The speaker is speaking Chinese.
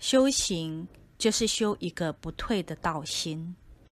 修行就是修一个不退的道心。